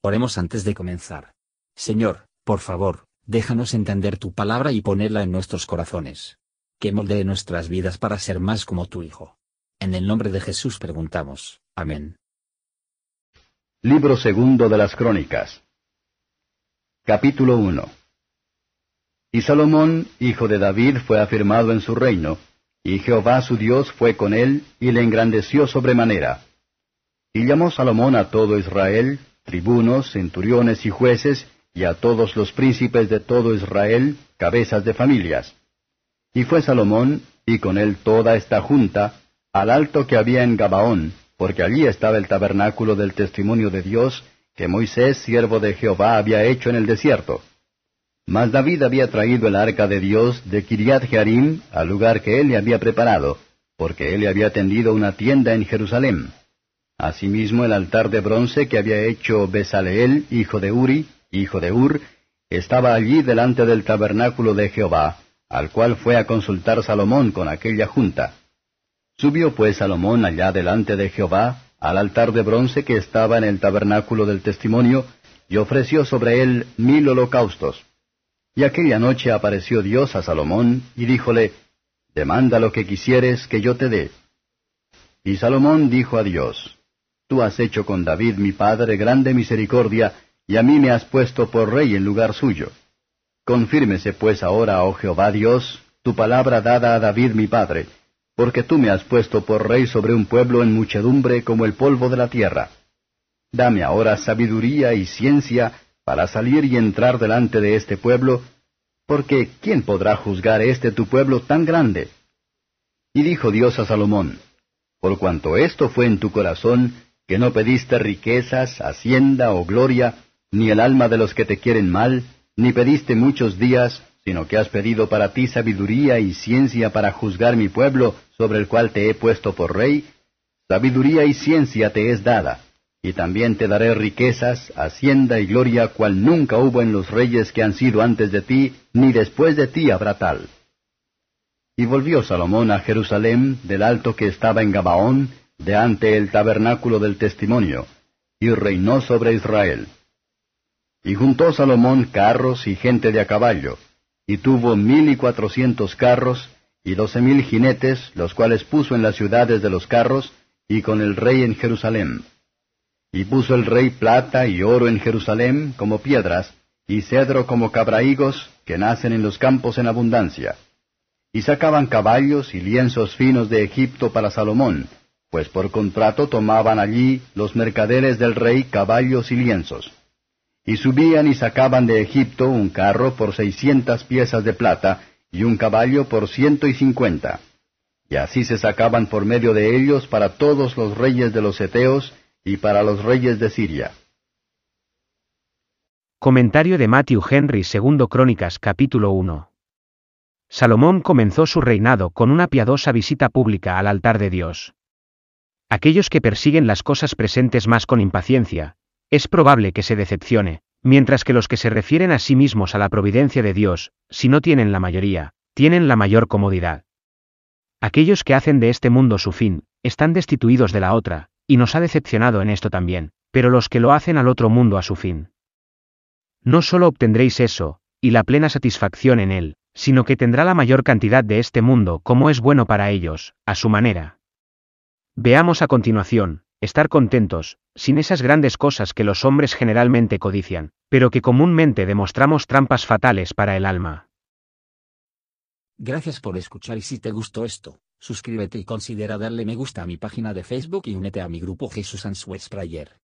Oremos antes de comenzar. Señor, por favor, déjanos entender tu palabra y ponerla en nuestros corazones. Que moldee nuestras vidas para ser más como tu Hijo. En el nombre de Jesús preguntamos. Amén. Libro segundo de las Crónicas. Capítulo 1 Y Salomón, hijo de David, fue afirmado en su reino, y Jehová su Dios fue con él, y le engrandeció sobremanera. Y llamó Salomón a todo Israel, tribunos, centuriones y jueces, y a todos los príncipes de todo Israel, cabezas de familias. Y fue Salomón, y con él toda esta junta, al alto que había en Gabaón, porque allí estaba el tabernáculo del testimonio de Dios, que Moisés, siervo de Jehová, había hecho en el desierto. Mas David había traído el arca de Dios de Kiriat Jearim al lugar que él le había preparado, porque él le había tendido una tienda en Jerusalén. Asimismo el altar de bronce que había hecho Besaleel, hijo de Uri, hijo de Ur, estaba allí delante del tabernáculo de Jehová, al cual fue a consultar Salomón con aquella junta. Subió pues Salomón allá delante de Jehová, al altar de bronce que estaba en el tabernáculo del testimonio, y ofreció sobre él mil holocaustos. Y aquella noche apareció Dios a Salomón, y díjole, Demanda lo que quisieres que yo te dé. Y Salomón dijo a Dios, Tú has hecho con David mi padre grande misericordia, y a mí me has puesto por rey en lugar suyo. Confírmese pues ahora, oh Jehová Dios, tu palabra dada a David mi padre, porque tú me has puesto por rey sobre un pueblo en muchedumbre como el polvo de la tierra. Dame ahora sabiduría y ciencia para salir y entrar delante de este pueblo, porque ¿quién podrá juzgar este tu pueblo tan grande? Y dijo Dios a Salomón, Por cuanto esto fue en tu corazón, que no pediste riquezas, hacienda o gloria, ni el alma de los que te quieren mal, ni pediste muchos días, sino que has pedido para ti sabiduría y ciencia para juzgar mi pueblo, sobre el cual te he puesto por rey, sabiduría y ciencia te es dada, y también te daré riquezas, hacienda y gloria, cual nunca hubo en los reyes que han sido antes de ti, ni después de ti habrá tal. Y volvió Salomón a Jerusalén, del alto que estaba en Gabaón, de ante el tabernáculo del testimonio, y reinó sobre Israel. Y juntó Salomón carros y gente de a caballo, y tuvo mil y cuatrocientos carros, y doce mil jinetes, los cuales puso en las ciudades de los carros, y con el rey en Jerusalén. Y puso el rey plata y oro en Jerusalén como piedras, y cedro como cabrahigos, que nacen en los campos en abundancia. Y sacaban caballos y lienzos finos de Egipto para Salomón, pues por contrato tomaban allí los mercaderes del rey caballos y lienzos. Y subían y sacaban de Egipto un carro por seiscientas piezas de plata, y un caballo por ciento y cincuenta. Y así se sacaban por medio de ellos para todos los reyes de los Eteos y para los reyes de Siria. Comentario de Matthew Henry segundo Crónicas capítulo 1 Salomón comenzó su reinado con una piadosa visita pública al altar de Dios. Aquellos que persiguen las cosas presentes más con impaciencia, es probable que se decepcione, mientras que los que se refieren a sí mismos a la providencia de Dios, si no tienen la mayoría, tienen la mayor comodidad. Aquellos que hacen de este mundo su fin, están destituidos de la otra, y nos ha decepcionado en esto también, pero los que lo hacen al otro mundo a su fin. No solo obtendréis eso, y la plena satisfacción en él, sino que tendrá la mayor cantidad de este mundo como es bueno para ellos, a su manera. Veamos a continuación, estar contentos, sin esas grandes cosas que los hombres generalmente codician, pero que comúnmente demostramos trampas fatales para el alma. Gracias por escuchar y si te gustó esto, suscríbete y considera darle me gusta a mi página de Facebook y únete a mi grupo Jesús Answers Prayer.